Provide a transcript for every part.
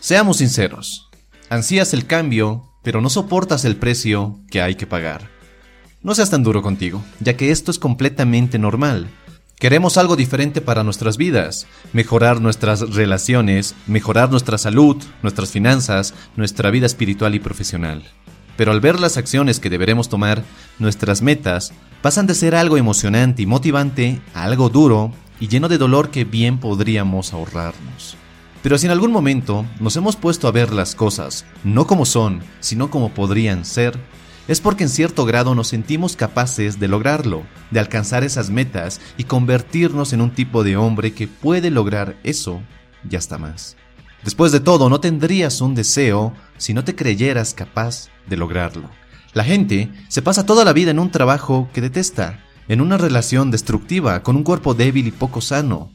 Seamos sinceros, ansías el cambio, pero no soportas el precio que hay que pagar. No seas tan duro contigo, ya que esto es completamente normal. Queremos algo diferente para nuestras vidas, mejorar nuestras relaciones, mejorar nuestra salud, nuestras finanzas, nuestra vida espiritual y profesional. Pero al ver las acciones que deberemos tomar, nuestras metas pasan de ser algo emocionante y motivante a algo duro y lleno de dolor que bien podríamos ahorrarnos. Pero si en algún momento nos hemos puesto a ver las cosas no como son, sino como podrían ser, es porque en cierto grado nos sentimos capaces de lograrlo, de alcanzar esas metas y convertirnos en un tipo de hombre que puede lograr eso y hasta más. Después de todo, no tendrías un deseo si no te creyeras capaz de lograrlo. La gente se pasa toda la vida en un trabajo que detesta, en una relación destructiva, con un cuerpo débil y poco sano.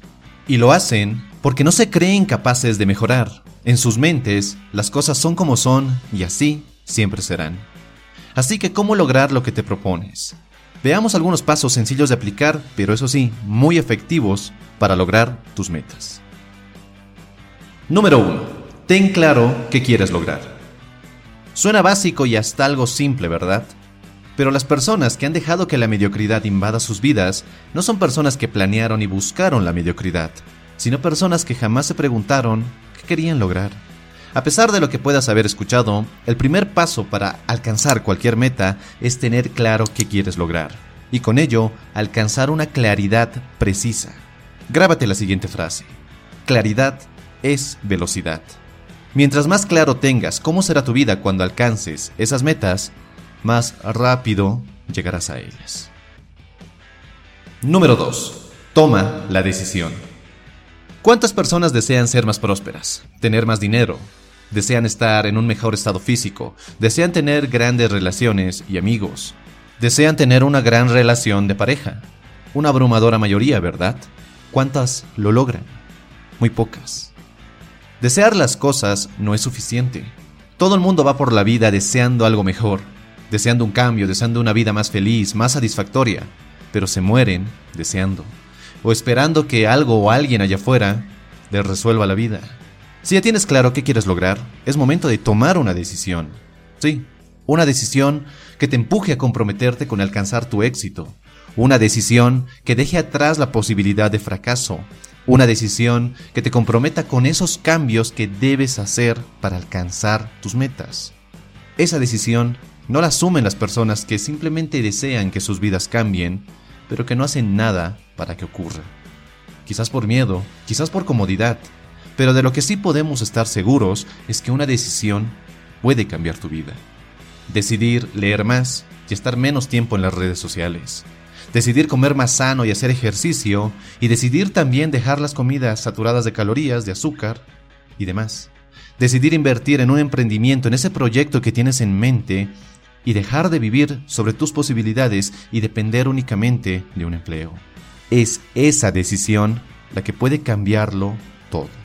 Y lo hacen porque no se creen capaces de mejorar. En sus mentes, las cosas son como son y así siempre serán. Así que, ¿cómo lograr lo que te propones? Veamos algunos pasos sencillos de aplicar, pero eso sí, muy efectivos para lograr tus metas. Número 1. Ten claro qué quieres lograr. Suena básico y hasta algo simple, ¿verdad? Pero las personas que han dejado que la mediocridad invada sus vidas no son personas que planearon y buscaron la mediocridad, sino personas que jamás se preguntaron qué querían lograr. A pesar de lo que puedas haber escuchado, el primer paso para alcanzar cualquier meta es tener claro qué quieres lograr, y con ello alcanzar una claridad precisa. Grábate la siguiente frase. Claridad es velocidad. Mientras más claro tengas cómo será tu vida cuando alcances esas metas, más rápido llegarás a ellas. Número 2. Toma la decisión. ¿Cuántas personas desean ser más prósperas, tener más dinero, desean estar en un mejor estado físico, desean tener grandes relaciones y amigos, desean tener una gran relación de pareja? Una abrumadora mayoría, ¿verdad? ¿Cuántas lo logran? Muy pocas. Desear las cosas no es suficiente. Todo el mundo va por la vida deseando algo mejor, deseando un cambio, deseando una vida más feliz, más satisfactoria, pero se mueren deseando o esperando que algo o alguien allá afuera les resuelva la vida. Si ya tienes claro qué quieres lograr, es momento de tomar una decisión. Sí, una decisión que te empuje a comprometerte con alcanzar tu éxito. Una decisión que deje atrás la posibilidad de fracaso. Una decisión que te comprometa con esos cambios que debes hacer para alcanzar tus metas. Esa decisión no la asumen las personas que simplemente desean que sus vidas cambien, pero que no hacen nada para que ocurra. Quizás por miedo, quizás por comodidad, pero de lo que sí podemos estar seguros es que una decisión puede cambiar tu vida. Decidir leer más y estar menos tiempo en las redes sociales. Decidir comer más sano y hacer ejercicio y decidir también dejar las comidas saturadas de calorías, de azúcar y demás. Decidir invertir en un emprendimiento, en ese proyecto que tienes en mente y dejar de vivir sobre tus posibilidades y depender únicamente de un empleo. Es esa decisión la que puede cambiarlo todo.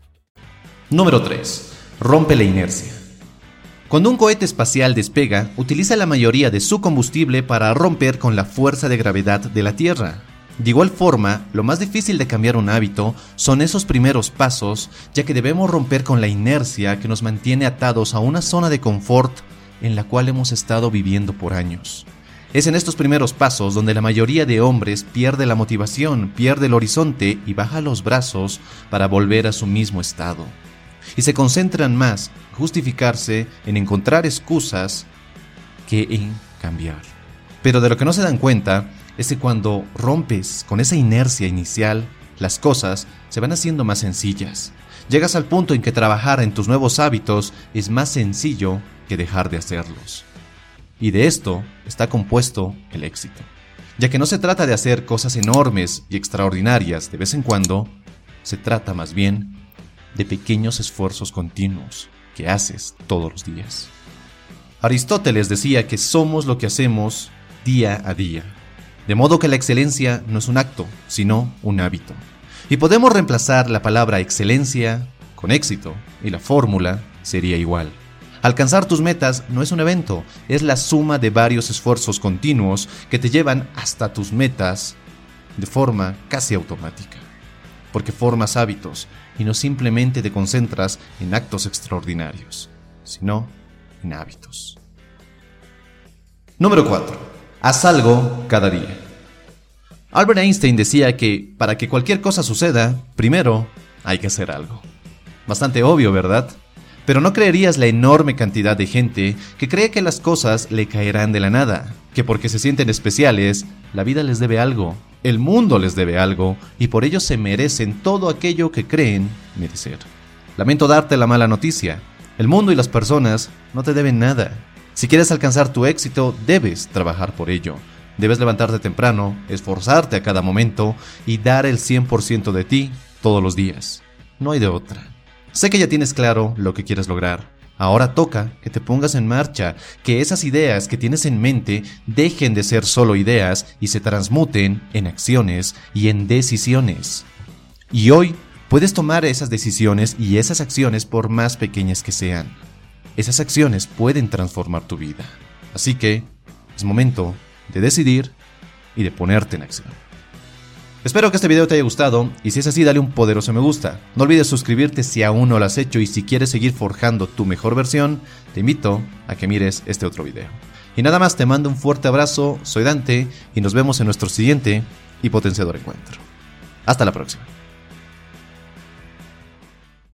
Número 3. Rompe la inercia. Cuando un cohete espacial despega, utiliza la mayoría de su combustible para romper con la fuerza de gravedad de la Tierra. De igual forma, lo más difícil de cambiar un hábito son esos primeros pasos, ya que debemos romper con la inercia que nos mantiene atados a una zona de confort en la cual hemos estado viviendo por años. Es en estos primeros pasos donde la mayoría de hombres pierde la motivación, pierde el horizonte y baja los brazos para volver a su mismo estado y se concentran más en justificarse, en encontrar excusas, que en cambiar. Pero de lo que no se dan cuenta es que cuando rompes con esa inercia inicial, las cosas se van haciendo más sencillas. Llegas al punto en que trabajar en tus nuevos hábitos es más sencillo que dejar de hacerlos. Y de esto está compuesto el éxito. Ya que no se trata de hacer cosas enormes y extraordinarias de vez en cuando, se trata más bien de pequeños esfuerzos continuos que haces todos los días. Aristóteles decía que somos lo que hacemos día a día, de modo que la excelencia no es un acto, sino un hábito. Y podemos reemplazar la palabra excelencia con éxito, y la fórmula sería igual. Alcanzar tus metas no es un evento, es la suma de varios esfuerzos continuos que te llevan hasta tus metas de forma casi automática. Porque formas hábitos y no simplemente te concentras en actos extraordinarios, sino en hábitos. Número 4. Haz algo cada día. Albert Einstein decía que para que cualquier cosa suceda, primero hay que hacer algo. Bastante obvio, ¿verdad? Pero no creerías la enorme cantidad de gente que cree que las cosas le caerán de la nada, que porque se sienten especiales, la vida les debe algo, el mundo les debe algo, y por ello se merecen todo aquello que creen merecer. Lamento darte la mala noticia, el mundo y las personas no te deben nada. Si quieres alcanzar tu éxito, debes trabajar por ello. Debes levantarte temprano, esforzarte a cada momento y dar el 100% de ti todos los días. No hay de otra. Sé que ya tienes claro lo que quieres lograr. Ahora toca que te pongas en marcha, que esas ideas que tienes en mente dejen de ser solo ideas y se transmuten en acciones y en decisiones. Y hoy puedes tomar esas decisiones y esas acciones por más pequeñas que sean. Esas acciones pueden transformar tu vida. Así que es momento de decidir y de ponerte en acción. Espero que este video te haya gustado y si es así dale un poderoso me gusta. No olvides suscribirte si aún no lo has hecho y si quieres seguir forjando tu mejor versión, te invito a que mires este otro video. Y nada más te mando un fuerte abrazo, soy Dante y nos vemos en nuestro siguiente y potenciador encuentro. Hasta la próxima.